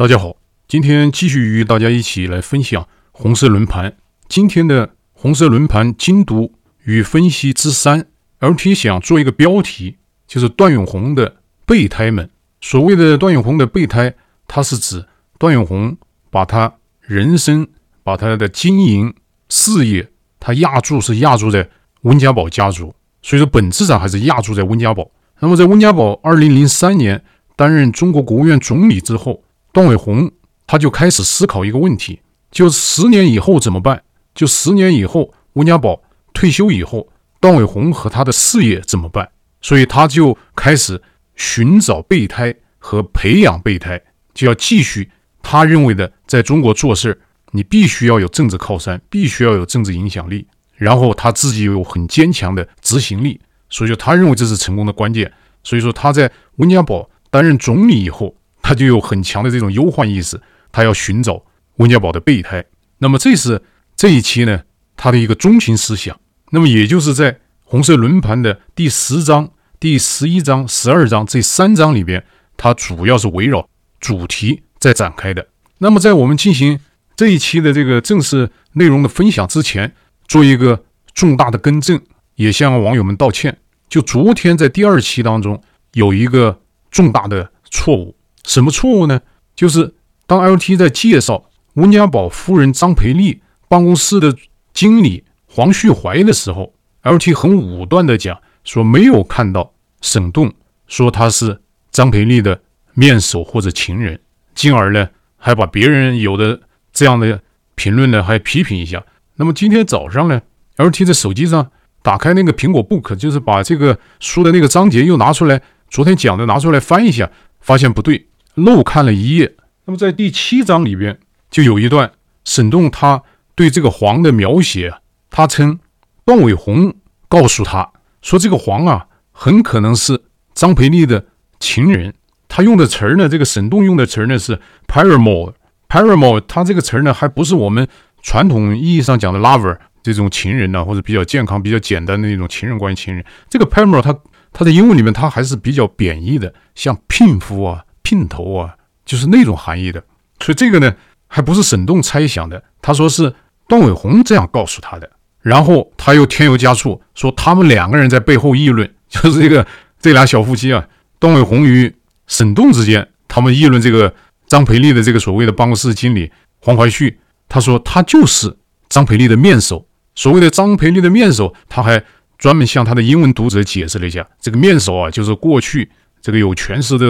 大家好，今天继续与大家一起来分享红色轮盘。今天的红色轮盘精读与分析之三，LT 想做一个标题，就是段永红的备胎们。所谓的段永红的备胎，它是指段永红把他人生、把他的经营事业，他压注是压注在温家宝家族，所以说本质上还是压注在温家宝。那么在温家宝二零零三年担任中国国务院总理之后。段伟宏他就开始思考一个问题，就十年以后怎么办？就十年以后，温家宝退休以后，段伟宏和他的事业怎么办？所以他就开始寻找备胎和培养备胎，就要继续他认为的，在中国做事，你必须要有政治靠山，必须要有政治影响力，然后他自己有很坚强的执行力，所以说他认为这是成功的关键。所以说他在温家宝担任总理以后。他就有很强的这种忧患意识，他要寻找温家宝的备胎。那么这是这一期呢，他的一个中心思想。那么也就是在红色轮盘的第十章、第十一章、十二章这三章里边，它主要是围绕主题在展开的。那么在我们进行这一期的这个正式内容的分享之前，做一个重大的更正，也向网友们道歉。就昨天在第二期当中有一个重大的错误。什么错误呢？就是当 LT 在介绍温家宝夫人张培丽办公室的经理黄旭怀的时候，LT 很武断地讲说没有看到沈栋说他是张培丽的面首或者情人，进而呢还把别人有的这样的评论呢还批评一下。那么今天早上呢，LT 在手机上打开那个苹果 Book，就是把这个书的那个章节又拿出来，昨天讲的拿出来翻一下，发现不对。漏看了一页，那么在第七章里边就有一段沈栋他对这个黄的描写，他称段伟宏告诉他说，这个黄啊很可能是张培丽的情人。他用的词儿呢，这个沈栋用的词儿呢是 paramour，paramour，他这个词儿呢还不是我们传统意义上讲的 lover 这种情人呢，或者比较健康、比较简单的那种情人关系情人。这个 paramour，它它在英文里面它还是比较贬义的，像聘夫啊。姘头啊，就是那种含义的，所以这个呢，还不是沈栋猜想的，他说是段伟宏这样告诉他的，然后他又添油加醋说他们两个人在背后议论，就是这个这俩小夫妻啊，段伟宏与沈栋之间，他们议论这个张培丽的这个所谓的办公室经理黄怀旭，他说他就是张培丽的面首，所谓的张培丽的面首，他还专门向他的英文读者解释了一下，这个面首啊，就是过去这个有权势的。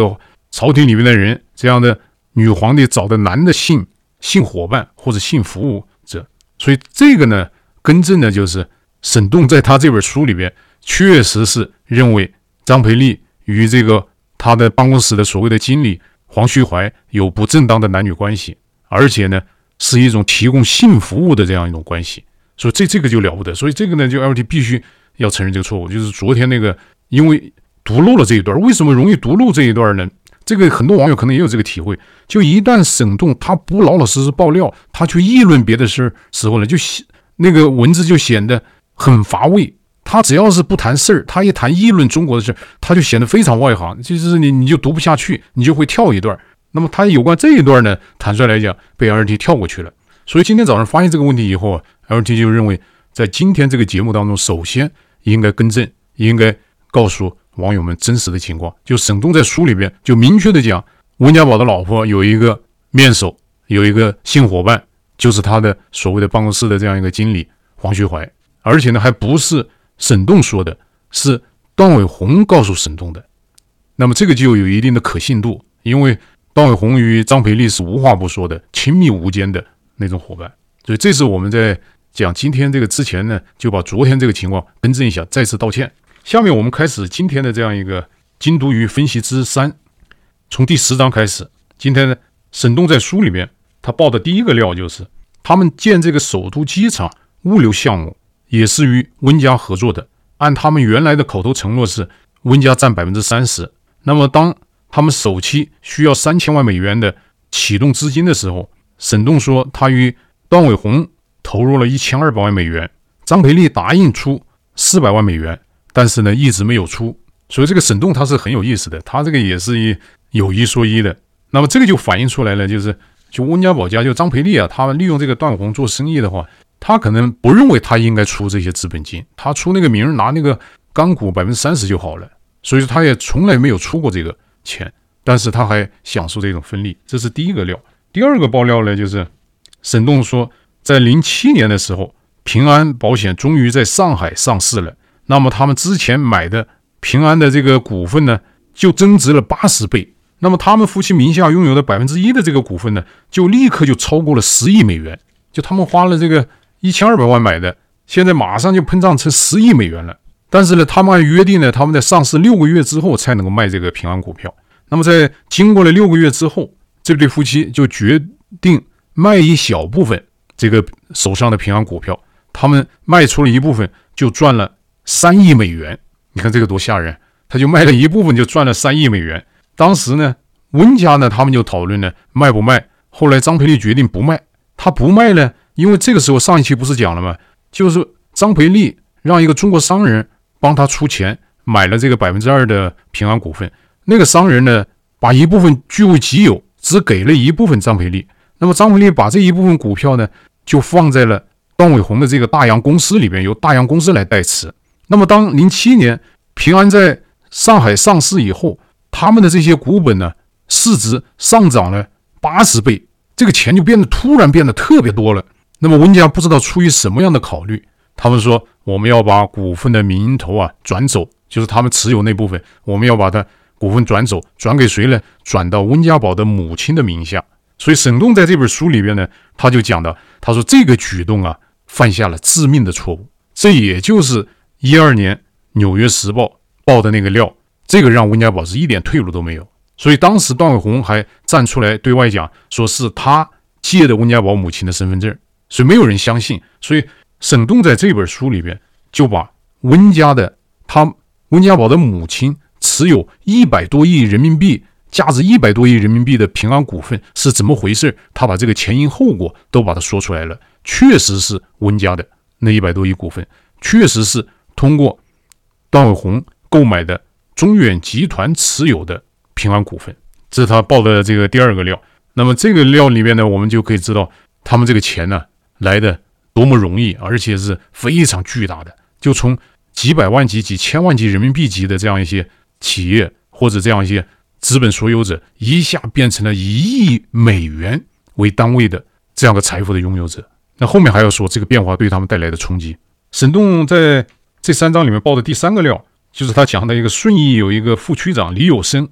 朝廷里面的人，这样的女皇帝找的男的性性伙伴或者性服务者，所以这个呢，更正的就是沈栋在他这本书里边确实是认为张培丽与这个他的办公室的所谓的经理黄旭怀有不正当的男女关系，而且呢是一种提供性服务的这样一种关系，所以这这个就了不得，所以这个呢就 LT 必须要承认这个错误，就是昨天那个因为读漏了这一段，为什么容易读漏这一段呢？这个很多网友可能也有这个体会，就一旦沈栋他不老老实实爆料，他去议论别的事时候呢，就显那个文字就显得很乏味。他只要是不谈事儿，他一谈议论中国的事儿，他就显得非常外行，就是你你就读不下去，你就会跳一段。那么他有关这一段呢，坦率来讲，被 LT 跳过去了。所以今天早上发现这个问题以后，LT 就认为在今天这个节目当中，首先应该更正，应该告诉。网友们真实的情况，就沈栋在书里边就明确的讲，温家宝的老婆有一个面首，有一个性伙伴，就是。他的所谓的办公室的这样一个经理黄旭怀，而且呢还不是。沈栋说的，是。段伟宏告诉沈栋的。那么这个就有一定的可信度，因为段伟宏与张培丽是。无话不说的亲密无间的那种伙伴，所以这是。我们在讲今天这个之前呢，就把昨天这个情况更正一下，再次道歉。下面我们开始今天的这样一个精读与分析之三，从第十章开始。今天呢，沈栋在书里面他报的第一个料就是，他们建这个首都机场物流项目也是与温家合作的。按他们原来的口头承诺是温家占百分之三十。那么当他们首期需要三千万美元的启动资金的时候，沈栋说他与段伟宏投入了一千二百万美元，张培丽答应出四百万美元。但是呢，一直没有出，所以这个沈栋他是很有意思的，他这个也是一有一说一的。那么这个就反映出来了，就是就温家宝家就张培利啊，他利用这个段宏做生意的话，他可能不认为他应该出这些资本金，他出那个名拿那个钢股百分之三十就好了，所以说他也从来没有出过这个钱，但是他还享受这种分利，这是第一个料。第二个爆料呢，就是沈栋说，在零七年的时候，平安保险终于在上海上市了，那么他们之前买的平安的这个股份呢，就增值了八十倍。那么他们夫妻名下拥有的百分之一的这个股份呢，就立刻就超过了十亿美元。就他们花了这个一千二百万买的，现在马上就膨胀成十亿美元了。但是呢，他们按约定呢，他们在上市六个月之后才能够卖这个平安股票。那么在经过了六个月之后，这对夫妻就决定卖一小部分这个手上的平安股票。他们卖出了一部分，就赚了三亿美元。你看这个多吓人！他就卖了一部分，就赚了三亿美元。当时呢，温家呢，他们就讨论呢，卖不卖？后来张培力决定不卖。他不卖呢，因为这个时候上一期不是讲了吗？就是张培力让一个中国商人帮他出钱买了这个百分之二的平安股份。那个商人呢，把一部分据为己有，只给了一部分张培力。那么张培力把这一部分股票呢，就放在了段伟宏的这个大洋公司里边，由大洋公司来代持。那么当零七年平安在上海上市以后，他们的这些股本呢，市值上涨了八十倍，这个钱就变得突然变得特别多了。那么温家不知道出于什么样的考虑，他们说我们要把股份的名头啊转走，就是他们持有那部分，我们要把它股份转走，转给谁呢？转到温家宝的母亲的名下。所以沈栋在这本书里边呢，他就讲到，他说这个举动啊，犯下了致命的错误。这也就是一二年《纽约时报》报的那个料。这个让温家宝是一点退路都没有，所以当时段伟宏还站出来对外讲，说是他借的温家宝母亲的身份证，所以没有人相信。所以沈栋在这本书里边就把温家的他温家宝的母亲持有一百多亿人民币、价值一百多亿人民币的平安股份是怎么回事，他把这个前因后果都把它说出来了。确实是温家的那一百多亿股份，确实是通过段伟宏购买的。中远集团持有的平安股份，这是他报的这个第二个料。那么这个料里面呢，我们就可以知道他们这个钱呢来的多么容易，而且是非常巨大的。就从几百万级、几千万级人民币级的这样一些企业或者这样一些资本所有者，一下变成了一亿美元为单位的这样的财富的拥有者。那后面还要说这个变化对他们带来的冲击。沈栋在这三章里面报的第三个料。就是他讲的一个顺义有一个副区长李有生，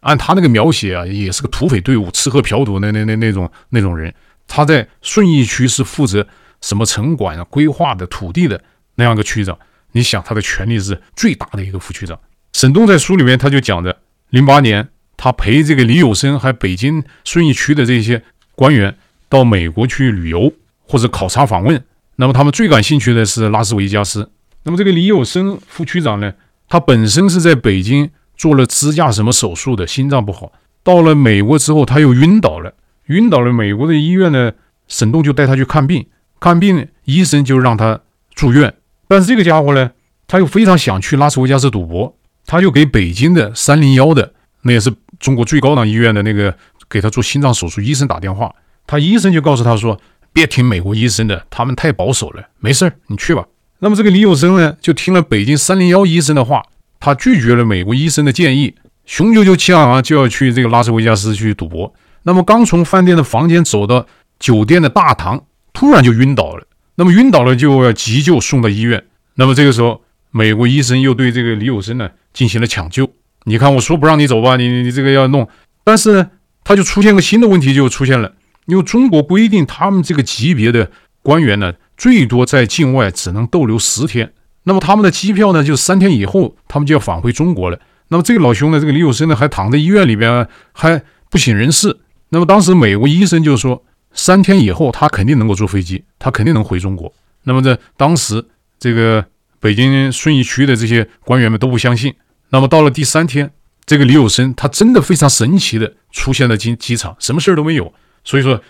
按他那个描写啊，也是个土匪队伍，吃喝嫖赌那那那那种那种人。他在顺义区是负责什么城管啊、规划的土地的那样一个区长。你想他的权力是最大的一个副区长。沈栋在书里面他就讲的，零八年他陪这个李有生还北京顺义区的这些官员到美国去旅游或者考察访问，那么他们最感兴趣的是拉斯维加斯。那么这个李有生副区长呢，他本身是在北京做了支架什么手术的，心脏不好。到了美国之后，他又晕倒了，晕倒了。美国的医院呢，沈栋就带他去看病，看病医生就让他住院。但是这个家伙呢，他又非常想去拉斯维加斯赌博，他就给北京的三零幺的，那也是中国最高档医院的那个给他做心脏手术医生打电话，他医生就告诉他说，别听美国医生的，他们太保守了，没事儿，你去吧。那么这个李有生呢，就听了北京三零幺医生的话，他拒绝了美国医生的建议，雄赳赳气昂昂就要去这个拉斯维加斯去赌博。那么刚从饭店的房间走到酒店的大堂，突然就晕倒了。那么晕倒了就要急救送到医院。那么这个时候，美国医生又对这个李有生呢进行了抢救。你看我说不让你走吧，你你这个要弄，但是呢，他就出现个新的问题就出现了，因为中国规定他们这个级别的官员呢。最多在境外只能逗留十天，那么他们的机票呢，就三天以后他们就要返回中国了。那么这个老兄呢，这个李有生呢，还躺在医院里边，还不省人事。那么当时美国医生就说，三天以后他肯定能够坐飞机，他肯定能回中国。那么在当时这个北京顺义区的这些官员们都不相信。那么到了第三天，这个李有生他真的非常神奇的出现了机机场，什么事儿都没有。所以说，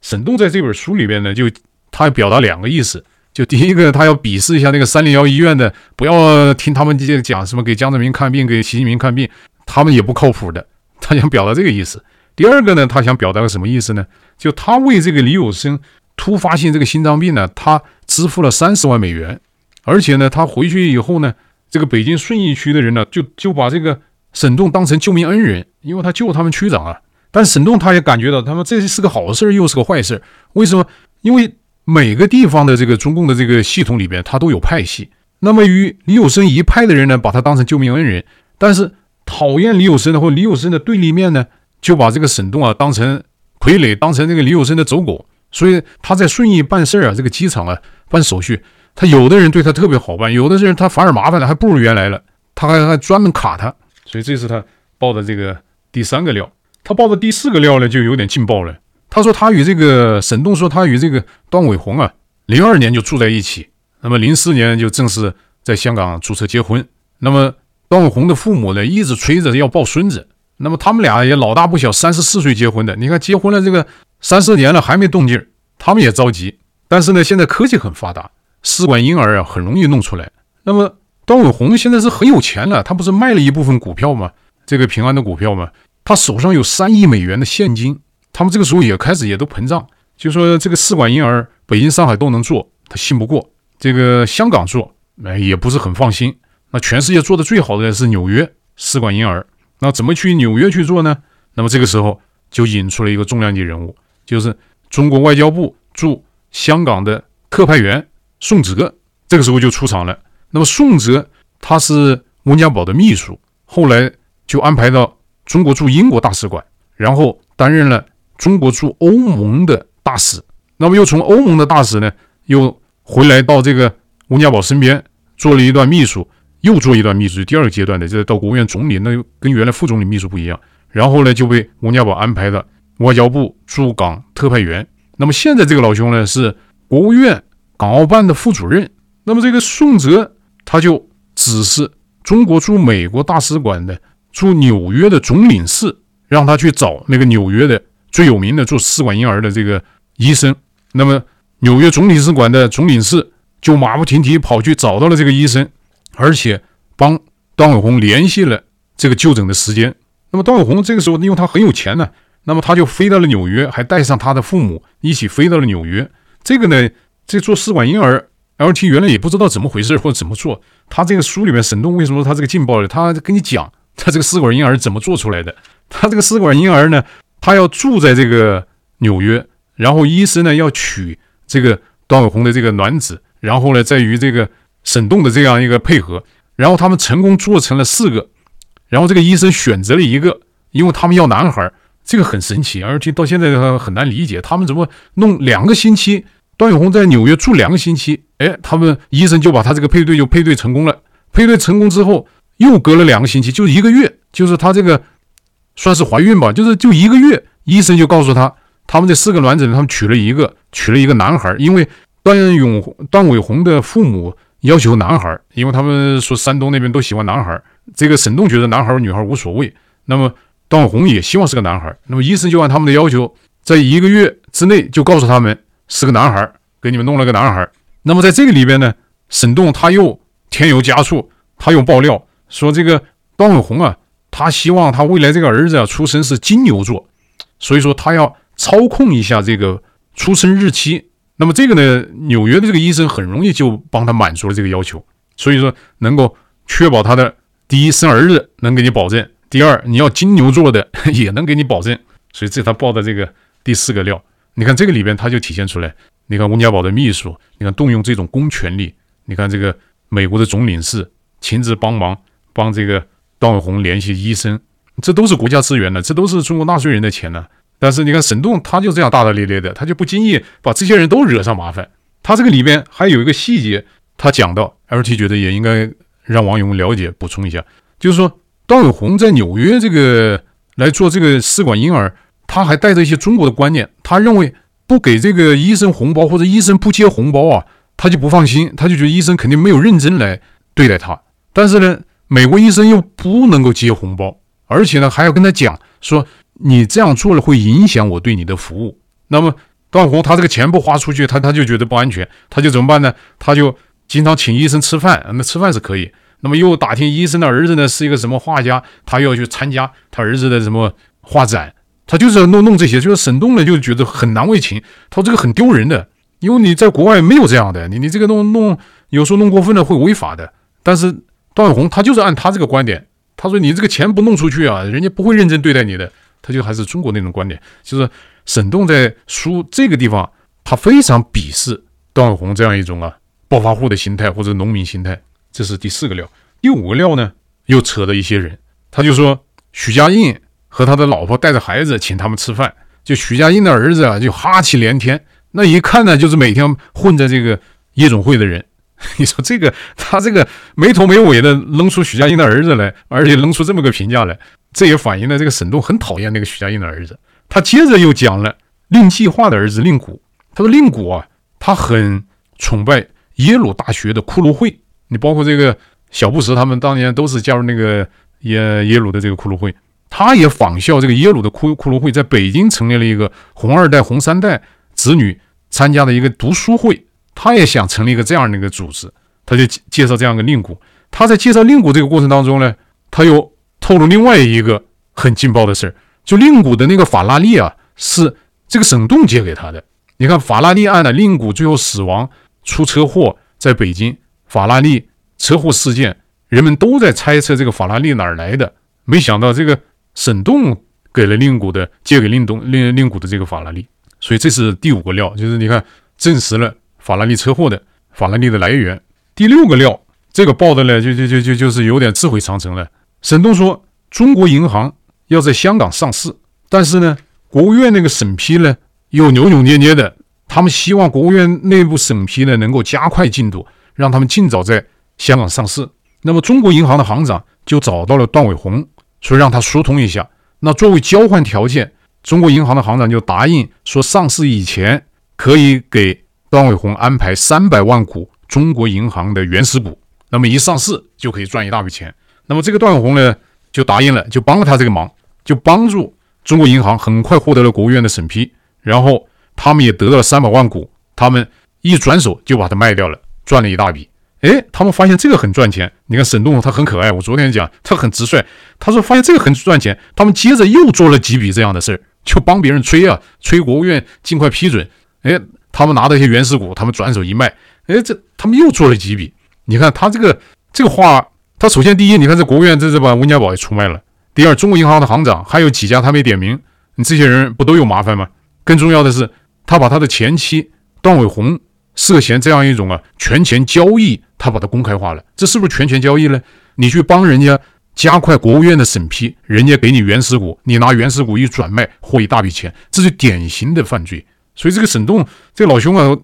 沈栋在这本书里边呢，就。他要表达两个意思，就第一个，他要鄙视一下那个三零幺医院的，不要听他们这些讲什么给江泽民看病，给习近平看病，他们也不靠谱的。他想表达这个意思。第二个呢，他想表达个什么意思呢？就他为这个李有生突发性这个心脏病呢，他支付了三十万美元，而且呢，他回去以后呢，这个北京顺义区的人呢，就就把这个沈栋当成救命恩人，因为他救他们区长啊。但沈栋他也感觉到，他们这是个好事又是个坏事。为什么？因为每个地方的这个中共的这个系统里边，他都有派系。那么与李有生一派的人呢，把他当成救命恩人；但是讨厌李有生的或李有生的对立面呢，就把这个沈栋啊当成傀儡，当成这个李有生的走狗。所以他在顺义办事啊，这个机场啊办手续，他有的人对他特别好办，有的人他反而麻烦了，还不如原来了，他还还专门卡他。所以这是他爆的这个第三个料。他爆的第四个料呢，就有点劲爆了。他说他与这个沈栋说他与这个段伟宏啊，零二年就住在一起，那么零四年就正式在香港注册结婚。那么段伟宏的父母呢，一直催着要抱孙子。那么他们俩也老大不小，三十四岁结婚的。你看结婚了这个三四年了还没动静，他们也着急。但是呢，现在科技很发达，试管婴儿啊很容易弄出来。那么段伟宏现在是很有钱了，他不是卖了一部分股票吗？这个平安的股票吗？他手上有三亿美元的现金。他们这个时候也开始也都膨胀，就说这个试管婴儿北京、上海都能做，他信不过；这个香港做，哎，也不是很放心。那全世界做的最好的是纽约试管婴儿，那怎么去纽约去做呢？那么这个时候就引出了一个重量级人物，就是中国外交部驻香港的特派员宋哲，这个时候就出场了。那么宋哲他是温家宝的秘书，后来就安排到中国驻英国大使馆，然后担任了。中国驻欧盟的大使，那么又从欧盟的大使呢，又回来到这个温家宝身边做了一段秘书，又做一段秘书。第二个阶段的，就是到国务院总理，那又跟原来副总理秘书不一样。然后呢，就被温家宝安排的外交部驻港特派员。那么现在这个老兄呢，是国务院港澳办的副主任。那么这个宋哲他就指示中国驻美国大使馆的驻纽约的总领事，让他去找那个纽约的。最有名的做试管婴儿的这个医生，那么纽约总领事馆的总领事就马不停蹄跑去找到了这个医生，而且帮段伟宏联系了这个就诊的时间。那么段伟宏这个时候，因为他很有钱呢，那么他就飞到了纽约，还带上他的父母一起飞到了纽约。这个呢，这做试管婴儿，LT 原来也不知道怎么回事或者怎么做。他这个书里面，沈栋为什么说他这个劲爆的？他跟你讲他这个试管婴儿怎么做出来的？他这个试管婴儿呢？他要住在这个纽约，然后医生呢要取这个段伟宏的这个卵子，然后呢再与这个沈栋的这样一个配合，然后他们成功做成了四个，然后这个医生选择了一个，因为他们要男孩，这个很神奇，而且到现在很难理解，他们怎么弄两个星期，段永红在纽约住两个星期，哎，他们医生就把他这个配对就配对成功了，配对成功之后又隔了两个星期，就一个月，就是他这个。算是怀孕吧，就是就一个月，医生就告诉他，他们这四个卵子，他们取了一个，取了一个男孩，因为段永段伟红的父母要求男孩，因为他们说山东那边都喜欢男孩，这个沈栋觉得男孩女孩无所谓，那么段伟宏也希望是个男孩，那么医生就按他们的要求，在一个月之内就告诉他们是个男孩，给你们弄了个男孩，那么在这个里边呢，沈栋他又添油加醋，他又爆料说这个段伟宏啊。他希望他未来这个儿子啊出生是金牛座，所以说他要操控一下这个出生日期。那么这个呢，纽约的这个医生很容易就帮他满足了这个要求，所以说能够确保他的第一生儿子能给你保证，第二你要金牛座的 也能给你保证。所以这他报的这个第四个料。你看这个里边他就体现出来，你看温家宝的秘书，你看动用这种公权力，你看这个美国的总领事亲自帮忙帮这个。段伟宏联系医生，这都是国家资源的，这都是中国纳税人的钱呢。但是你看沈栋，他就这样大大咧咧的，他就不经意把这些人都惹上麻烦。他这个里边还有一个细节，他讲到，LT 觉得也应该让网友了解，补充一下，就是说段伟宏在纽约这个来做这个试管婴儿，他还带着一些中国的观念，他认为不给这个医生红包或者医生不接红包啊，他就不放心，他就觉得医生肯定没有认真来对待他。但是呢。美国医生又不能够接红包，而且呢还要跟他讲说，你这样做了会影响我对你的服务。那么段宏他这个钱不花出去，他他就觉得不安全，他就怎么办呢？他就经常请医生吃饭，那吃饭是可以。那么又打听医生的儿子呢是一个什么画家，他要去参加他儿子的什么画展，他就是要弄弄这些，就是沈栋呢就觉得很难为情，他说这个很丢人的，因为你在国外没有这样的，你你这个弄弄有时候弄过分了会违法的。但是段永红他就是按他这个观点，他说你这个钱不弄出去啊，人家不会认真对待你的。他就还是中国那种观点，就是沈栋在书这个地方，他非常鄙视段永红这样一种啊暴发户的心态或者农民心态。这是第四个料。第五个料呢，又扯的一些人，他就说许家印。和他的老婆带着孩子请他们吃饭，就许家印的儿子啊，就哈气连天。那一看呢，就是每天混在这个夜总会的人。你说这个他这个没头没尾的扔出许家印的儿子来，而且扔出这么个评价来，这也反映了这个沈栋很讨厌那个许家印的儿子。他接着又讲了令计划的儿子令谷，他说令谷啊，他很崇拜耶鲁大学的骷髅会。你包括这个小布什他们当年都是加入那个耶耶鲁的这个骷髅会。他也仿效这个耶鲁的骷骷髅会，在北京成立了一个红二代、红三代子女参加的一个读书会。他也想成立一个这样的一个组织，他就介绍这样一个令谷。他在介绍令谷这个过程当中呢，他又透露另外一个很劲爆的事儿，就令谷的那个法拉利啊，是这个沈栋借给他的。你看法拉利案的令谷最后死亡出车祸，在北京法拉利车祸事件，人们都在猜测这个法拉利哪儿来的，没想到这个。沈栋给了令谷的，借给令东令令谷的这个法拉利，所以这是第五个料，就是你看证实了法拉利车祸的法拉利的来源。第六个料，这个报的呢，就就就就就是有点智慧长城了。沈栋说，中国银行要在香港上市，但是呢，国务院那个审批呢又扭扭捏捏的，他们希望国务院内部审批呢能够加快进度，让他们尽早在香港上市。那么中国银行的行长就找到了段伟宏。所以让他疏通一下。那作为交换条件，中国银行的行长就答应说，上市以前可以给段伟宏安排三百万股中国银行的原始股。那么一上市就可以赚一大笔钱。那么这个段伟宏呢，就答应了，就帮了他这个忙，就帮助中国银行很快获得了国务院的审批，然后他们也得到了三百万股，他们一转手就把它卖掉了，赚了一大笔。哎，他们发现这个很赚钱。你看沈栋他很可爱，我昨天讲他很直率。他说发现这个很赚钱，他们接着又做了几笔这样的事儿，就帮别人催啊，催国务院尽快批准。哎，他们拿到一些原始股，他们转手一卖，哎，这他们又做了几笔。你看他这个这个话，他首先第一，你看这国务院这是把温家宝也出卖了。第二，中国银行的行长还有几家他没点名，你这些人不都有麻烦吗？更重要的是，他把他的前妻段伟宏涉嫌这样一种啊权钱交易。他把它公开化了，这是不是权钱交易呢？你去帮人家加快国务院的审批，人家给你原始股，你拿原始股一转卖，获一大笔钱，这是典型的犯罪。所以这个沈栋这个老兄啊，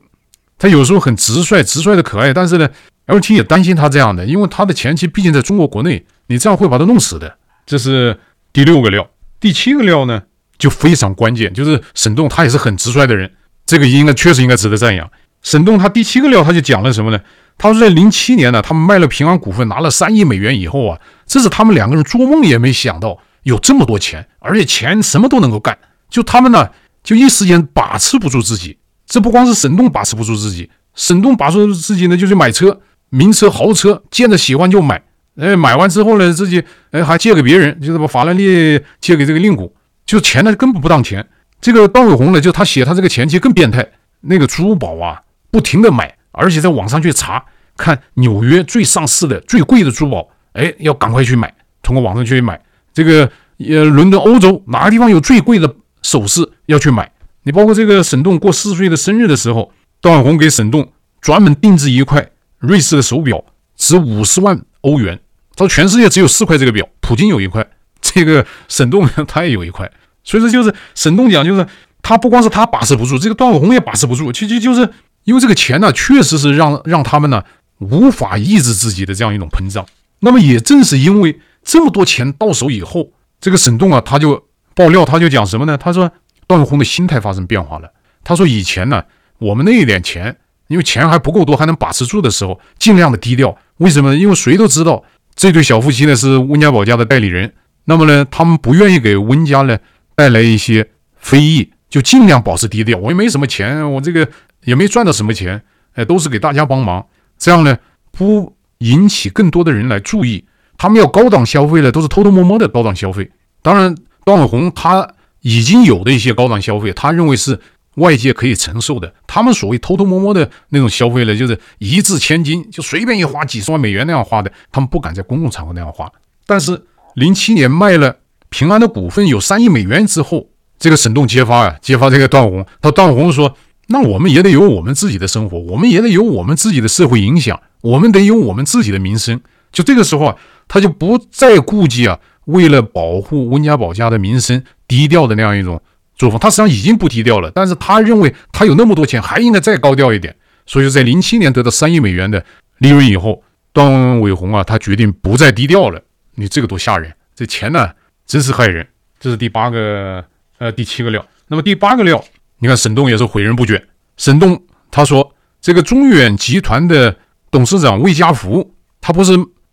他有时候很直率，直率的可爱，但是呢，LT 也担心他这样的，因为他的前妻毕竟在中国国内，你这样会把他弄死的。这是第六个料，第七个料呢就非常关键，就是沈栋他也是很直率的人，这个应该确实应该值得赞扬。沈栋他第七个料他就讲了什么呢？他说，在零七年呢，他们卖了平安股份，拿了三亿美元以后啊，这是他们两个人做梦也没想到有这么多钱，而且钱什么都能够干。就他们呢，就一时间把持不住自己。这不光是沈栋把持不住自己，沈栋把持住自己呢，就去买车，名车、豪车，见着喜欢就买。哎，买完之后呢，自己哎还借给别人，就是把法拉利借给这个令谷，就钱呢根本不当钱。这个段伟宏呢，就他写他这个前妻更变态，那个珠宝啊，不停的买。而且在网上去查看纽约最上市的最贵的珠宝，哎，要赶快去买，通过网上去买这个呃，伦敦、欧洲哪个地方有最贵的首饰要去买。你包括这个沈栋过四十岁的生日的时候，段伟宏给沈栋专门定制一块瑞士的手表，值五十万欧元。他说全世界只有四块这个表，普京有一块，这个沈栋他也有一块。所以说就是沈栋讲，就是他不光是他把持不住，这个段伟宏也把持不住，其实就是。因为这个钱呢，确实是让让他们呢无法抑制自己的这样一种膨胀。那么也正是因为这么多钱到手以后，这个沈栋啊，他就爆料，他就讲什么呢？他说段伟宏的心态发生变化了。他说以前呢，我们那一点钱，因为钱还不够多，还能把持住的时候，尽量的低调。为什么呢？因为谁都知道这对小夫妻呢是温家宝家的代理人，那么呢，他们不愿意给温家呢带来一些非议，就尽量保持低调。我也没什么钱，我这个。也没赚到什么钱，哎，都是给大家帮忙，这样呢，不引起更多的人来注意。他们要高档消费呢，都是偷偷摸摸的高档消费。当然，段伟宏他已经有的一些高档消费，他认为是外界可以承受的。他们所谓偷偷摸摸的那种消费呢，就是一掷千金，就随便一花几十万美元那样花的，他们不敢在公共场合那样花。但是零七年卖了平安的股份有三亿美元之后，这个沈栋揭发啊，揭发这个段永红，他段永红说：“那我们也得有我们自己的生活，我们也得有我们自己的社会影响，我们得有我们自己的名声。”就这个时候啊，他就不再顾忌啊，为了保护温家宝家的名声，低调的那样一种作风。他实际上已经不低调了，但是他认为他有那么多钱，还应该再高调一点。所以，在零七年得到三亿美元的利润以后，段伟宏啊，他决定不再低调了。你这个多吓人！这钱呢，真是害人。这是第八个。呃，第七个料，那么第八个料，你看沈栋也是诲人不倦。沈栋他说，这个中远集团的董事长魏家福，他不是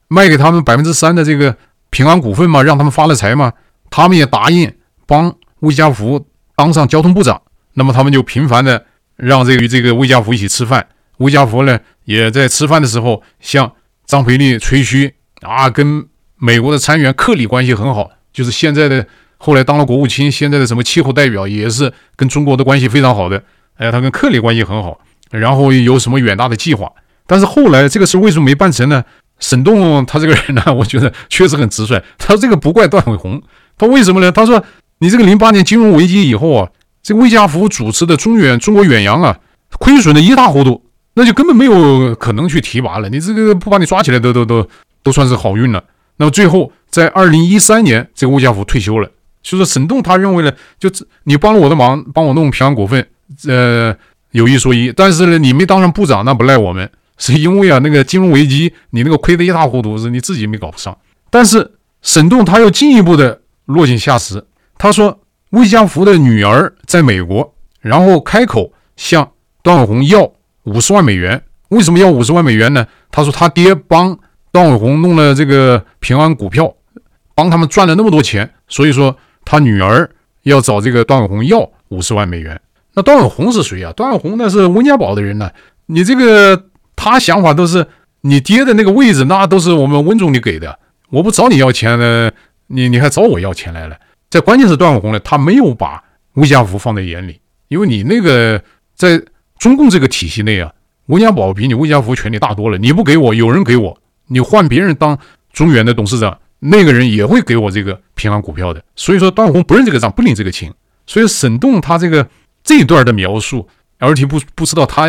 卖给他们百分之三的这个平安股份吗？让他们发了财吗？他们也答应帮魏家福当上交通部长。那么他们就频繁的让这个与这个魏家福一起吃饭。魏家福呢，也在吃饭的时候向张培立吹嘘啊，跟美国的参议员克里关系很好，就是现在的。后来当了国务卿，现在的什么气候代表也是跟中国的关系非常好的。哎，他跟克里关系很好，然后有什么远大的计划。但是后来这个事为什么没办成呢？沈栋他这个人呢，我觉得确实很直率。他这个不怪段伟宏，他为什么呢？他说你这个零八年金融危机以后啊，这个魏家福主持的中远中国远洋啊，亏损的一塌糊涂，那就根本没有可能去提拔了。你这个不把你抓起来都都都都算是好运了。那么最后在二零一三年，这个魏家福退休了。所以说，沈栋他认为呢，就你帮了我的忙，帮我弄平安股份，呃，有一说一，但是呢，你没当上部长，那不赖我们，是因为啊，那个金融危机，你那个亏得一塌糊涂，是你自己没搞上。但是沈栋他又进一步的落井下石，他说魏家福的女儿在美国，然后开口向段伟宏要五十万美元，为什么要五十万美元呢？他说他爹帮段伟宏弄了这个平安股票，帮他们赚了那么多钱，所以说。他女儿要找这个段永红要五十万美元，那段永红是谁啊？段永红那是温家宝的人呢、你这个他想法都是你爹的那个位置，那都是我们温总理给的。我不找你要钱呢，你你还找我要钱来了。这关键是段永红呢，他没有把魏家福放在眼里，因为你那个在中共这个体系内啊，温家宝比你魏家福权力大多了。你不给我，有人给我，你换别人当中远的董事长。那个人也会给我这个平安股票的，所以说段伟宏不认这个账，不领这个情。所以沈栋他这个这一段的描述，LT 不不知道他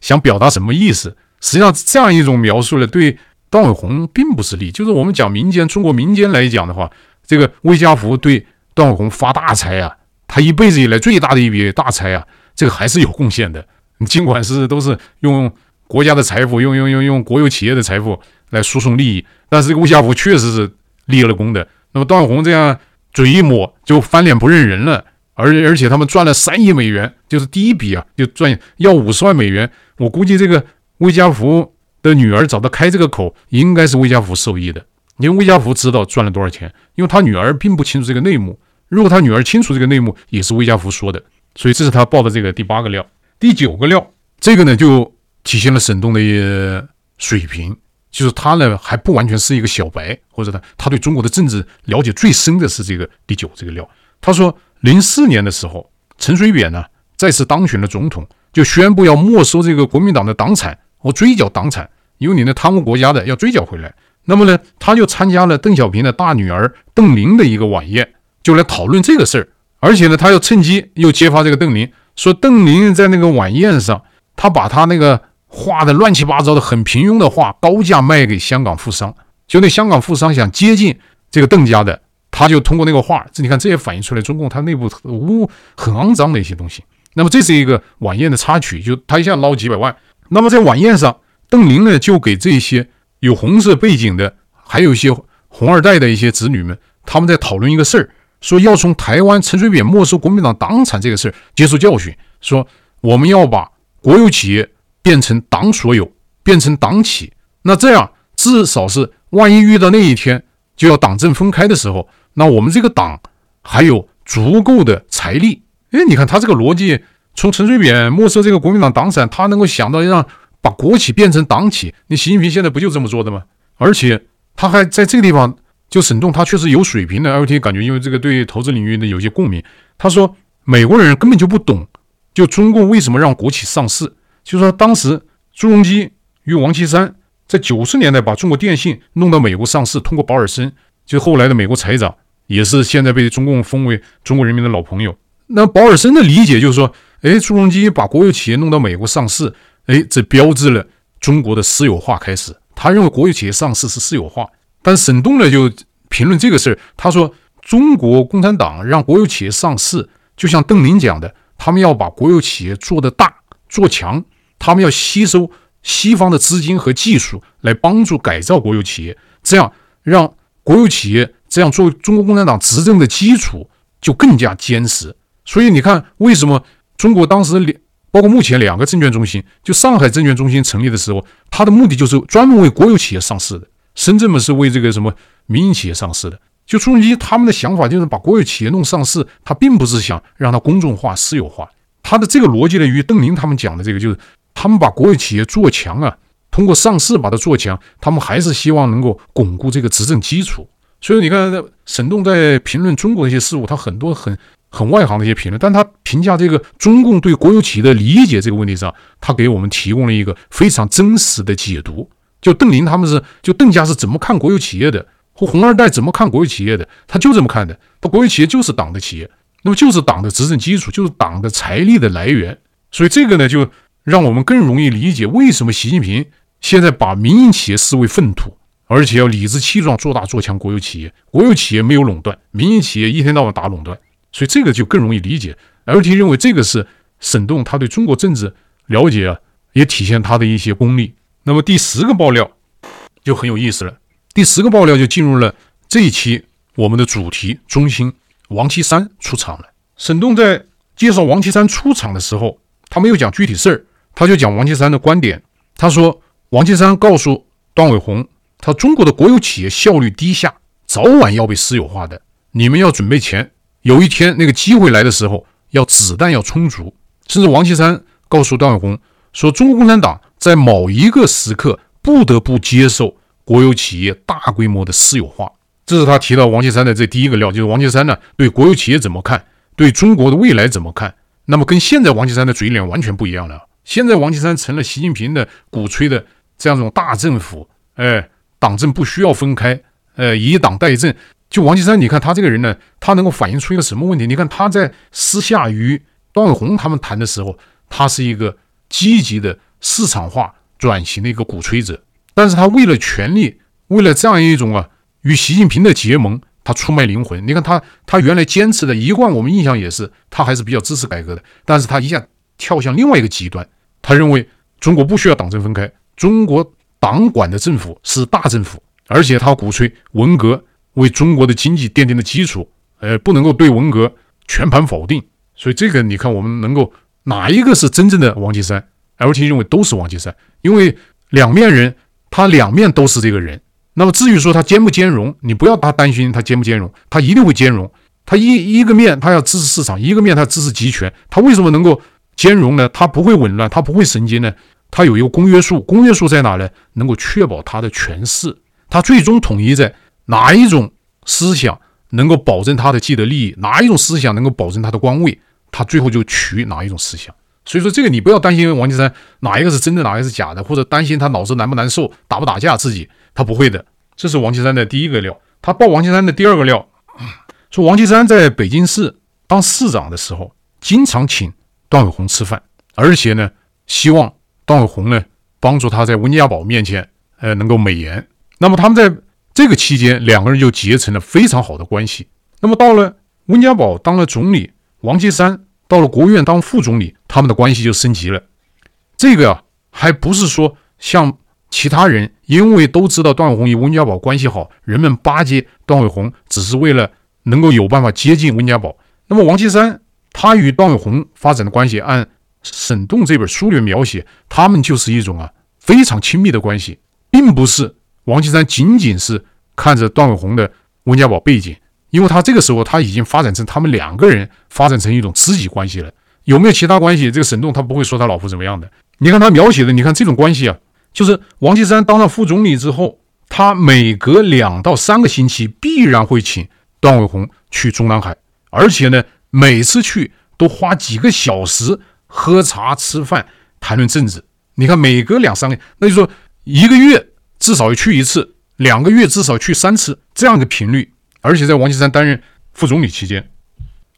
想表达什么意思。实际上这样一种描述呢，对段伟宏并不是利。就是我们讲民间，中国民间来讲的话，这个魏家福对段伟宏发大财啊，他一辈子以来最大的一笔大财啊，这个还是有贡献的。你尽管是都是用国家的财富，用用用用国有企业的财富来输送利益，但是这个魏家福确实是。立了功的，那么段宏这样嘴一抹就翻脸不认人了，而而且他们赚了三亿美元，就是第一笔啊，就赚要五十万美元。我估计这个魏家福的女儿找他开这个口，应该是魏家福受益的，因为魏家福知道赚了多少钱，因为他女儿并不清楚这个内幕。如果他女儿清楚这个内幕，也是魏家福说的，所以这是他报的这个第八个料。第九个料，这个呢就体现了沈栋的水平。就是他呢，还不完全是一个小白，或者他他对中国的政治了解最深的是这个第九这个料。他说，零四年的时候，陈水扁呢再次当选了总统，就宣布要没收这个国民党的党产，我追缴党产，因为你那贪污国家的要追缴回来。那么呢，他就参加了邓小平的大女儿邓玲的一个晚宴，就来讨论这个事儿。而且呢，他又趁机又揭发这个邓玲，说邓玲在那个晚宴上，他把他那个。画的乱七八糟的，很平庸的画，高价卖给香港富商。就那香港富商想接近这个邓家的，他就通过那个画。这你看，这也反映出来中共他内部污很肮脏的一些东西。那么这是一个晚宴的插曲，就他一下捞几百万。那么在晚宴上，邓玲呢就给这些有红色背景的，还有一些红二代的一些子女们，他们在讨论一个事儿，说要从台湾陈水扁没收国民党党产这个事儿接受教训，说我们要把国有企业。变成党所有，变成党企，那这样至少是万一遇到那一天就要党政分开的时候，那我们这个党还有足够的财力。哎，你看他这个逻辑，从陈水扁没收这个国民党党产，他能够想到让把国企变成党企，你习近平现在不就这么做的吗？而且他还在这个地方就沈栋他确实有水平的，LT 感觉因为这个对投资领域的有些共鸣。他说美国人根本就不懂，就中共为什么让国企上市，就说当时朱镕基与王岐山在九十年代把中国电信弄到美国上市，通过保尔森，就后来的美国财长，也是现在被中共封为中国人民的老朋友。那保尔森的理解就是说，哎，朱镕基把国有企业弄到美国上市，哎，这标志了中国的私有化开始。他认为国有企业上市是私有化。但沈栋呢就评论这个事儿，他说中国共产党让国有企业上市，就像邓宁讲的，他们要把国有企业做得大做强，他们要吸收西方的资金和技术来帮助改造国有企业，这样让国有企业这样作为中国共产党执政的基础就更加坚实。所以你看，为什么中国当时两包括目前两个证券中心，就上海证券中心成立的时候，它的目的就是专门为国有企业上市的。深圳嘛是为这个什么民营企业上市的，就朱镕基他们的想法就是把国有企业弄上市，他并不是想让它公众化、私有化。他的这个逻辑呢，与邓宁他们讲的这个就是，他们把国有企业做强啊，通过上市把它做强，他们还是希望能够巩固这个执政基础。所以你看，沈栋在评论中国的一些事物，他很多很很外行的一些评论，但他评价这个中共对国有企业的理解这个问题上，他给我们提供了一个非常真实的解读。就邓林他们是，就邓家是怎么看国有企业的，或红二代怎么看国有企业的，他就这么看的。他国有企业就是党的企业，那么就是党的执政基础，就是党的财力的来源。所以这个呢，就让我们更容易理解为什么习近平现在把民营企业视为粪土，而且要理直气壮做大做强国有企业。国有企业没有垄断，民营企业一天到晚打垄断，所以这个就更容易理解。LT 认为这个是沈栋他对中国政治了解啊，也体现他的一些功力。那么第十个爆料就很有意思了。第十个爆料就进入了这一期我们的主题中心，王岐山出场了。沈栋在介绍王岐山出场的时候，他没有讲具体事儿，他就讲王岐山的观点。他说，王岐山告诉段伟宏，他中国的国有企业效率低下，早晚要被私有化的。你们要准备钱，有一天那个机会来的时候，要子弹要充足。甚至王岐山告诉段伟宏说，中国共产党。在某一个时刻，不得不接受国有企业大规模的私有化，这是他提到王岐山的这第一个料，就是王岐山呢对国有企业怎么看，对中国的未来怎么看？那么跟现在王岐山的嘴脸完全不一样了。现在王岐山成了习近平的鼓吹的这样一种大政府，哎，党政不需要分开，呃，以党代政。就王岐山，你看他这个人呢，他能够反映出一个什么问题？你看他在私下与段伟宏他们谈的时候，他是一个积极的。市场化转型的一个鼓吹者，但是他为了权力，为了这样一种啊与习近平的结盟，他出卖灵魂。你看他，他原来坚持的一贯，我们印象也是他还是比较支持改革的，但是他一下跳向另外一个极端，他认为中国不需要党政分开，中国党管的政府是大政府，而且他鼓吹文革为中国的经济奠定的基础，呃，不能够对文革全盘否定。所以这个你看，我们能够哪一个是真正的王岐山？LT 认为都是王岐山，因为两面人，他两面都是这个人。那么至于说他兼不兼容，你不要他担心他兼不兼容，他一定会兼容。他一一个面他要支持市场，一个面他支持集权。他为什么能够兼容呢？他不会紊乱，他不会神经呢？他有一个公约数，公约数在哪呢？能够确保他的权势。他最终统一在哪一种思想能够保证他的既得利益，哪一种思想能够保证他的官位，他最后就取哪一种思想。所以说，这个你不要担心王岐山哪一个是真的，哪一个是假的，或者担心他脑子难不难受，打不打架自己，他不会的。这是王岐山的第一个料。他报王岐山的第二个料，说王岐山在北京市当市长的时候，经常请段伟宏吃饭，而且呢，希望段伟宏呢帮助他在温家宝面前，呃，能够美言。那么他们在这个期间，两个人就结成了非常好的关系。那么到了温家宝当了总理，王岐山。到了国务院当副总理，他们的关系就升级了。这个啊，还不是说像其他人，因为都知道段伟宏与温家宝关系好，人们巴结段伟宏，只是为了能够有办法接近温家宝。那么王岐山他与段伟宏发展的关系，按沈栋这本书里描写，他们就是一种啊非常亲密的关系，并不是王岐山仅仅是看着段伟宏的温家宝背景。因为他这个时候他已经发展成他们两个人发展成一种知己关系了，有没有其他关系？这个沈栋他不会说他老婆怎么样的。你看他描写的，你看这种关系啊，就是王岐山当上副总理之后，他每隔两到三个星期必然会请段伟宏去中南海，而且呢，每次去都花几个小时喝茶吃饭谈论政治。你看，每隔两三个，那就说一个月至少要去一次，两个月至少去三次，这样的频率。而且在王岐山担任副总理期间，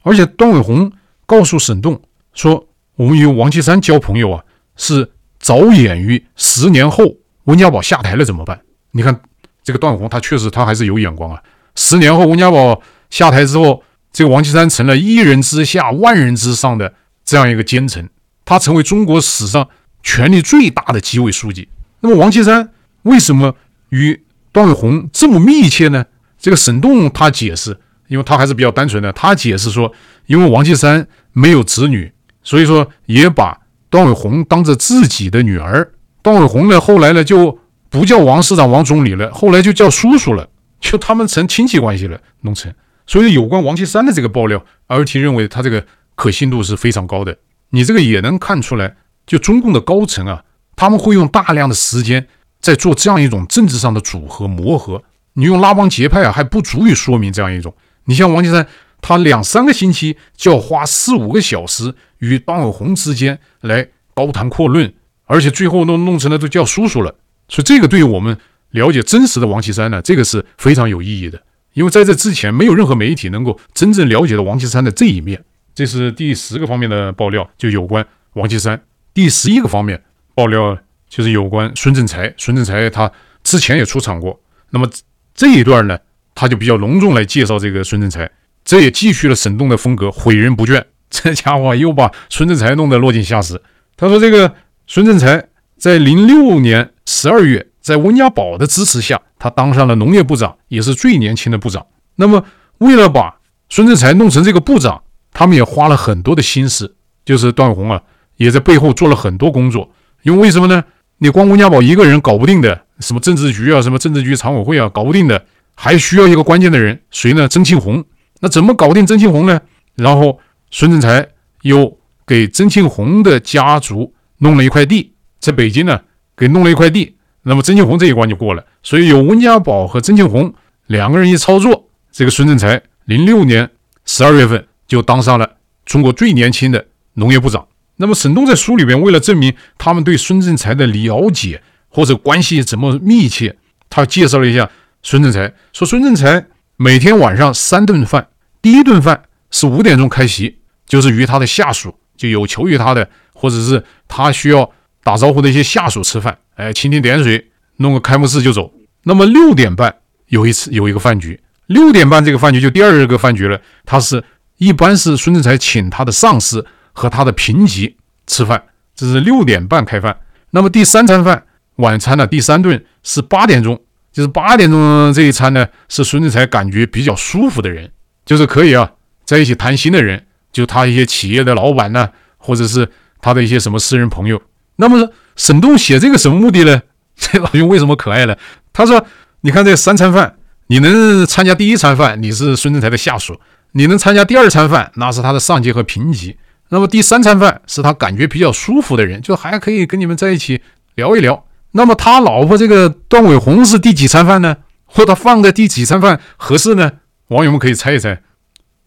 而且段伟宏告诉沈栋说：“我们与王岐山交朋友啊，是着眼于十年后温家宝下台了怎么办？你看这个段伟宏，他确实他还是有眼光啊。十年后温家宝下台之后，这个王岐山成了一人之下万人之上的这样一个奸臣，他成为中国史上。”权力最大的纪委书记，那么王岐山为什么与段伟宏这么密切呢？这个沈栋他解释，因为他还是比较单纯的，他解释说，因为王岐山没有子女，所以说也把段伟宏当着自己的女儿。段伟宏呢，后来呢就不叫王市长、王总理了，后来就叫叔叔了，就他们成亲戚关系了，弄成。所以有关王岐山的这个爆料，RT 认为他这个可信度是非常高的。你这个也能看出来。就中共的高层啊，他们会用大量的时间在做这样一种政治上的组合磨合。你用拉帮结派啊，还不足以说明这样一种。你像王岐山，他两三个星期就要花四五个小时与段伟红之间来高谈阔论，而且最后弄弄成了都叫叔叔了。所以这个对于我们了解真实的王岐山呢，这个是非常有意义的。因为在这之前，没有任何媒体能够真正了解到王岐山的这一面。这是第十个方面的爆料，就有关王岐山。第十一个方面爆料就是有关孙政才，孙政才他之前也出场过。那么这一段呢，他就比较隆重来介绍这个孙政才，这也继续了沈栋的风格，诲人不倦。这家伙又把孙政才弄得落井下石。他说这个孙政才在零六年十二月，在温家宝的支持下，他当上了农业部长，也是最年轻的部长。那么为了把孙政才弄成这个部长，他们也花了很多的心思，就是段宏啊。也在背后做了很多工作，因为为什么呢？你光温家宝一个人搞不定的，什么政治局啊，什么政治局常委会啊，搞不定的，还需要一个关键的人，谁呢？曾庆红。那怎么搞定曾庆红呢？然后孙政才又给曾庆红的家族弄了一块地，在北京呢，给弄了一块地。那么曾庆红这一关就过了，所以有温家宝和曾庆红两个人一操作，这个孙政才零六年十二月份就当上了中国最年轻的农业部长。那么沈东在书里边，为了证明他们对孙政才的了解或者关系怎么密切，他介绍了一下孙政才，说孙政才每天晚上三顿饭，第一顿饭是五点钟开席，就是与他的下属，就有求于他的，或者是他需要打招呼的一些下属吃饭，哎，蜻蜓点水，弄个开幕式就走。那么六点半有一次有一个饭局，六点半这个饭局就第二个饭局了，他是一般是孙政才请他的上司。和他的评级吃饭，这是六点半开饭。那么第三餐饭，晚餐呢？第三顿是八点钟，就是八点钟这一餐呢，是孙政才感觉比较舒服的人，就是可以啊在一起谈心的人，就他一些企业的老板呢，或者是他的一些什么私人朋友。那么沈栋写这个什么目的呢？这老兄为什么可爱呢？他说：“你看这三餐饭，你能参加第一餐饭，你是孙政才的下属；你能参加第二餐饭，那是他的上级和平级。”那么第三餐饭是他感觉比较舒服的人，就还可以跟你们在一起聊一聊。那么他老婆这个段伟宏是第几餐饭呢？或他放在第几餐饭合适呢？网友们可以猜一猜。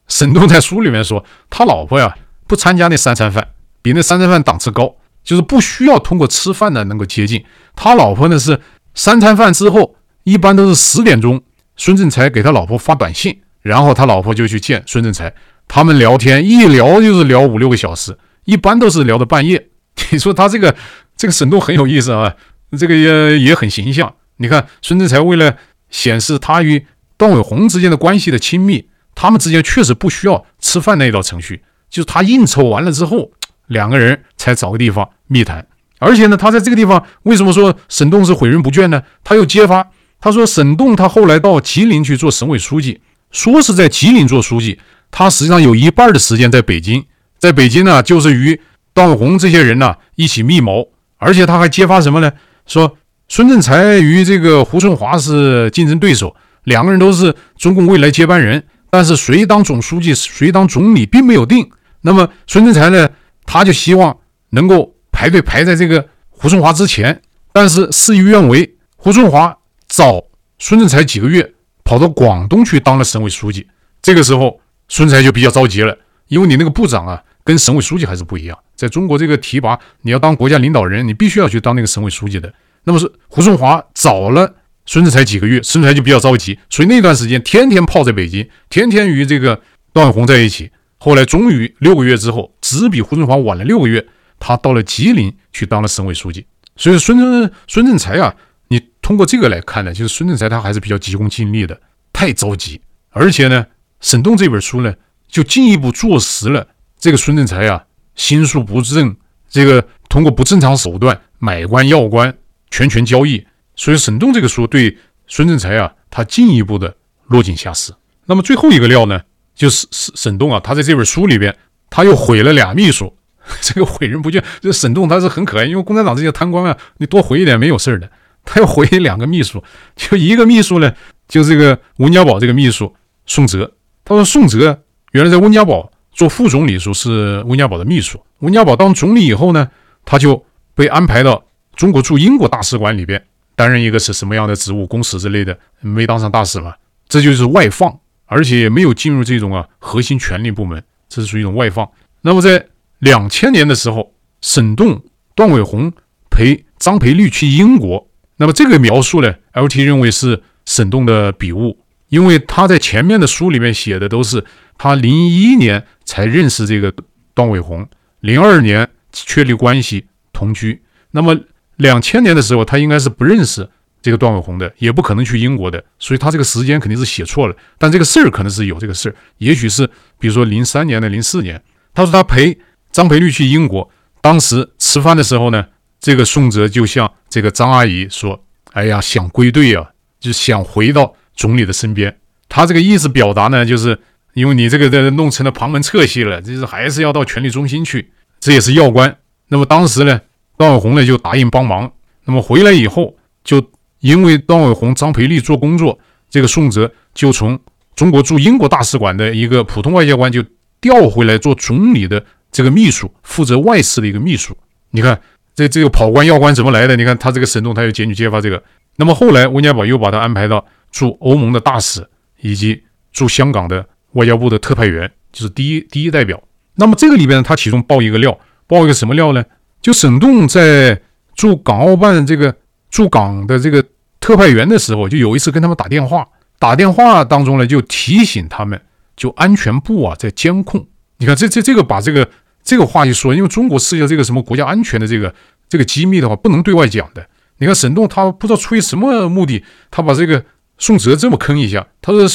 沈栋在书里面说，他老婆呀不参加那三餐饭，比那三餐饭档次高，就是不需要通过吃饭呢能够接近。他老婆呢是三餐饭之后，一般都是十点钟，孙正才给他老婆发短信，然后他老婆就去见孙正才。他们聊天一聊就是聊五六个小时，一般都是聊到半夜。你说他这个这个沈栋很有意思啊，这个也也很形象。你看孙正才为了显示他与段伟宏之间的关系的亲密，他们之间确实不需要吃饭那一道程序，就是他应酬完了之后，两个人才找个地方密谈。而且呢，他在这个地方为什么说沈栋是毁人不倦呢？他又揭发，他说沈栋他后来到吉林去做省委书记，说是在吉林做书记。他实际上有一半的时间在北京，在北京呢，就是与段宏这些人呢一起密谋，而且他还揭发什么呢？说孙政才与这个胡春华是竞争对手，两个人都是中共未来接班人，但是谁当总书记，谁当总理并没有定。那么孙政才呢，他就希望能够排队排在这个胡春华之前，但是事与愿违，胡春华早孙政才几个月跑到广东去当了省委书记。这个时候，孙才就比较着急了，因为你那个部长啊，跟省委书记还是不一样。在中国这个提拔，你要当国家领导人，你必须要去当那个省委书记的。那么是胡春华早了孙政才几个月，孙政才就比较着急，所以那段时间天天泡在北京，天天与这个段宏在一起。后来终于六个月之后，只比胡春华晚了六个月，他到了吉林去当了省委书记。所以孙政孙政才啊，你通过这个来看呢，就是孙政才他还是比较急功近利的，太着急。而且呢，沈栋这本书呢，就进一步坐实了这个孙政才啊。心术不正，这个通过不正常手段买官要官、权权交易，所以沈栋这个书对孙政才啊，他进一步的落井下石。那么最后一个料呢，就是沈沈栋啊，他在这本书里边，他又毁了俩秘书。这个毁人不倦，这沈栋他是很可爱，因为共产党这些贪官啊，你多毁一点没有事的。他又毁两个秘书，就一个秘书呢，就这个温家宝这个秘书宋哲。他说宋哲原来在温家宝。做副总理时是温家宝的秘书。温家宝当总理以后呢，他就被安排到中国驻英国大使馆里边担任一个是什么样的职务，公使之类的，没当上大使嘛，这就是外放，而且也没有进入这种啊核心权力部门，这是属于一种外放。那么在两千年的时候，沈栋、段伟宏陪张培律去英国，那么这个描述呢，LT 认为是沈栋的笔误，因为他在前面的书里面写的都是。他零一年才认识这个段伟宏，零二年确立关系同居。那么两千年的时候，他应该是不认识这个段伟宏的，也不可能去英国的，所以他这个时间肯定是写错了。但这个事儿可能是有这个事儿，也许是比如说零三年的零四年，他说他陪张培律去英国，当时吃饭的时候呢，这个宋哲就向这个张阿姨说：“哎呀，想归队啊，就想回到总理的身边。”他这个意思表达呢，就是。因为你这个的弄成了旁门侧系了，就是还是要到权力中心去，这也是要官。那么当时呢，段伟宏呢就答应帮忙。那么回来以后，就因为段伟宏、张培律做工作，这个宋哲就从中国驻英国大使馆的一个普通外交官就调回来做总理的这个秘书，负责外事的一个秘书。你看这这个跑官要官怎么来的？你看他这个沈栋，他又检举揭发这个。那么后来温家宝又把他安排到驻欧盟的大使以及驻香港的。外交部的特派员就是第一第一代表。那么这个里边呢，他其中爆一个料，爆一个什么料呢？就沈栋在驻港澳办这个驻港的这个特派员的时候，就有一次跟他们打电话，打电话当中呢，就提醒他们，就安全部啊在监控。你看这这这个把这个这个话一说，因为中国涉及到这个什么国家安全的这个这个机密的话，不能对外讲的。你看沈栋他不知道出于什么目的，他把这个宋哲这么坑一下，他说。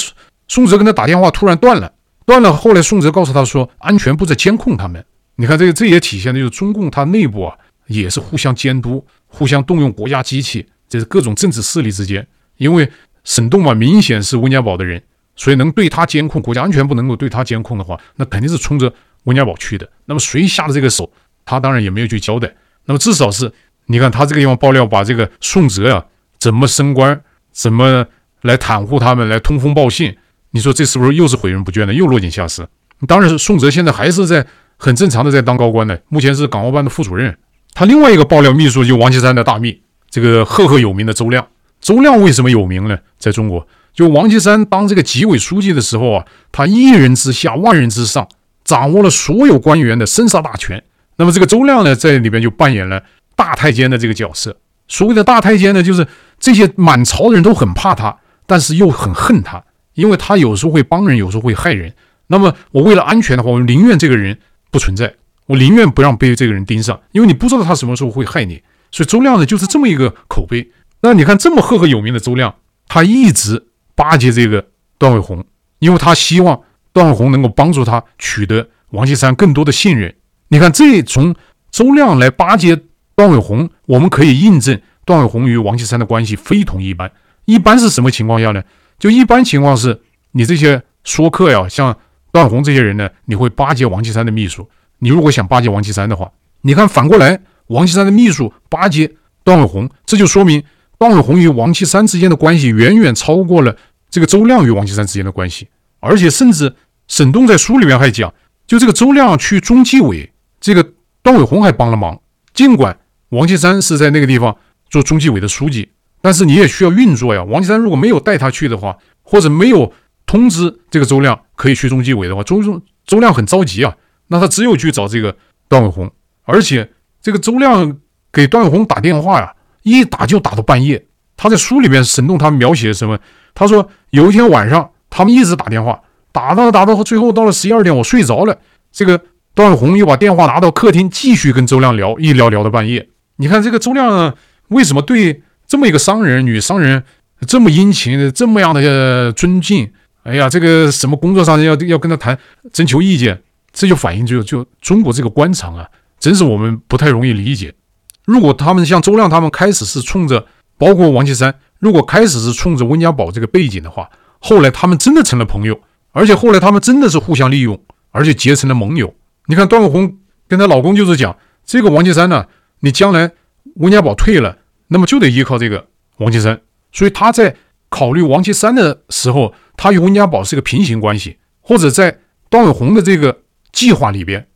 宋哲跟他打电话，突然断了，断了。后来宋哲告诉他说，安全部在监控他们。你看，这个这也体现的就是中共他内部啊，也是互相监督、互相动用国家机器，这是各种政治势力之间。因为沈栋嘛，明显是温家宝的人，所以能对他监控，国家安全部能够对他监控的话，那肯定是冲着温家宝去的。那么谁下的这个手，他当然也没有去交代。那么至少是，你看他这个地方爆料，把这个宋哲呀、啊，怎么升官，怎么来袒护他们，来通风报信。你说这是不是又是毁人不倦的，又落井下石？当然是宋哲现在还是在很正常的在当高官呢，目前是港澳办的副主任。他另外一个爆料秘书就王岐山的大秘，这个赫赫有名的周亮。周亮为什么有名呢？在中国，就王岐山当这个纪委书记的时候啊，他一人之下，万人之上，掌握了所有官员的生杀大权。那么这个周亮呢，在里边就扮演了大太监的这个角色。所谓的大太监呢，就是这些满朝的人都很怕他，但是又很恨他。因为他有时候会帮人，有时候会害人。那么我为了安全的话，我宁愿这个人不存在，我宁愿不让被这个人盯上，因为你不知道他什么时候会害你。所以周亮呢，就是这么一个口碑。那你看这么赫赫有名的周亮，他一直巴结这个段伟宏，因为他希望段伟宏能够帮助他取得王岐山更多的信任。你看，这从周亮来巴结段伟宏，我们可以印证段伟宏与王岐山的关系非同一般。一般是什么情况下呢？就一般情况是，你这些说客呀，像段宏这些人呢，你会巴结王岐山的秘书。你如果想巴结王岐山的话，你看反过来，王岐山的秘书巴结段伟宏，这就说明段伟宏与王岐山之间的关系远远超过了这个周亮与王岐山之间的关系。而且甚至沈栋在书里面还讲，就这个周亮去中纪委，这个段伟宏还帮了忙。尽管王岐山是在那个地方做中纪委的书记。但是你也需要运作呀。王岐山如果没有带他去的话，或者没有通知这个周亮可以去中纪委的话，周周周亮很着急啊。那他只有去找这个段伟宏，而且这个周亮给段伟宏打电话呀，一打就打到半夜。他在书里面沈栋他描写什么？他说有一天晚上他们一直打电话，打到打到最后到了十一二点，我睡着了。这个段伟宏又把电话拿到客厅继续跟周亮聊，一聊聊到半夜。你看这个周亮为什么对这么一个商人、女商人这么殷勤、这么样的尊敬？哎呀，这个什么工作上要要跟他谈征求意见，这就反映就就中国这个官场啊，真是我们不太容易理解。如果他们像周亮他们开始是冲着，包括王岐山，如果开始是冲着温家宝这个背景的话，后来他们真的成了朋友，而且后来他们真的是互相利用，而且结成了盟友。你看段伟宏跟她老公就是讲，这个王岐山呢。你将来温家宝退了，那么就得依靠这个王岐山，所以他在考虑王岐山的时候，他与温家宝是个平行关系，或者在段伟宏的这个计划里边，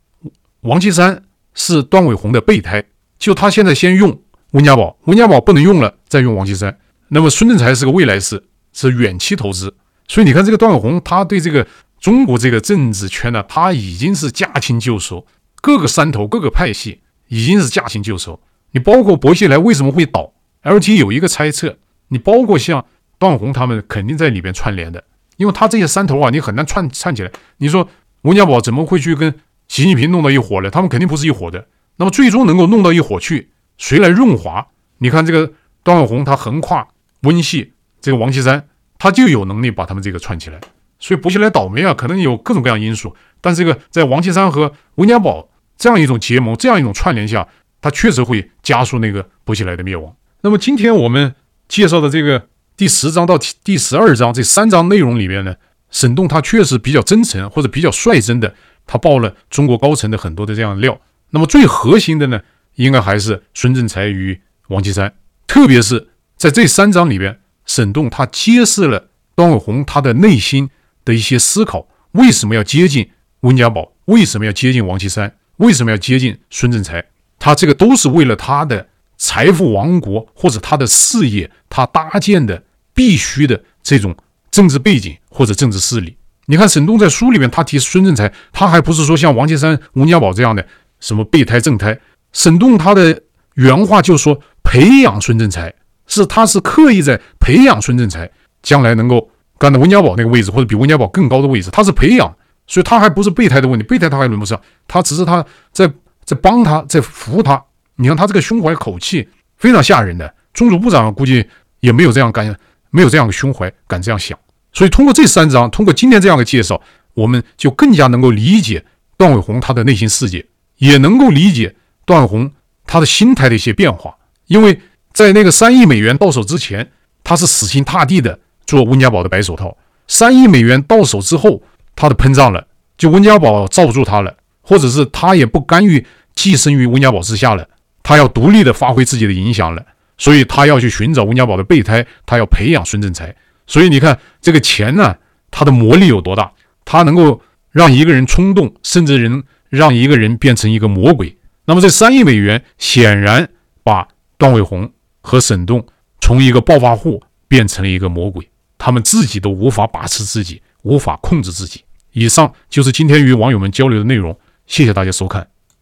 王岐山是段伟宏的备胎，就他现在先用温家宝，温家宝不能用了，再用王岐山。那么孙政才是个未来式，是远期投资，所以你看这个段伟宏，他对这个中国这个政治圈呢，他已经是驾轻就熟，各个山头，各个派系。已经是驾轻就熟。你包括薄熙来为什么会倒？LT 有一个猜测，你包括像段宏他们肯定在里边串联的，因为他这些山头啊，你很难串串起来。你说温家宝怎么会去跟习近平弄到一伙呢？他们肯定不是一伙的。那么最终能够弄到一伙去，谁来润滑？你看这个段永红他横跨温系，这个王岐山他就有能力把他们这个串起来。所以薄熙来倒霉啊，可能有各种各样因素。但这个在王岐山和温家宝。这样一种结盟，这样一种串联下，他确实会加速那个薄熙来的灭亡。那么今天我们介绍的这个第十章到第十二章这三章内容里面呢，沈栋他确实比较真诚或者比较率真的，他爆了中国高层的很多的这样的料。那么最核心的呢，应该还是孙政才与王岐山，特别是在这三章里边，沈栋他揭示了段伟宏他的内心的一些思考，为什么要接近温家宝，为什么要接近王岐山。为什么要接近孙政才？他这个都是为了他的财富王国或者他的事业，他搭建的必须的这种政治背景或者政治势力。你看沈栋在书里面他提孙政才，他还不是说像王岐山、温家宝这样的什么备胎正胎。沈栋他的原话就说，培养孙政才是他是刻意在培养孙政才，将来能够干到温家宝那个位置或者比温家宝更高的位置，他是培养。所以他还不是备胎的问题，备胎他还轮不上，他只是他在在帮他，在扶他。你看他这个胸怀口气非常吓人的，中组部长估计也没有这样干，没有这样的胸怀，敢这样想。所以通过这三章，通过今天这样的介绍，我们就更加能够理解段伟宏他的内心世界，也能够理解段伟宏他的心态的一些变化。因为在那个三亿美元到手之前，他是死心塌地的做温家宝的白手套。三亿美元到手之后，他的膨胀了，就温家宝罩不住他了，或者是他也不甘于寄生于温家宝之下了，他要独立的发挥自己的影响了，所以他要去寻找温家宝的备胎，他要培养孙正才。所以你看这个钱呢，它的魔力有多大？它能够让一个人冲动，甚至人让一个人变成一个魔鬼。那么这三亿美元显然把段伟宏和沈栋从一个暴发户变成了一个魔鬼，他们自己都无法把持自己，无法控制自己。以上就是今天与网友们交流的内容，谢谢大家收看。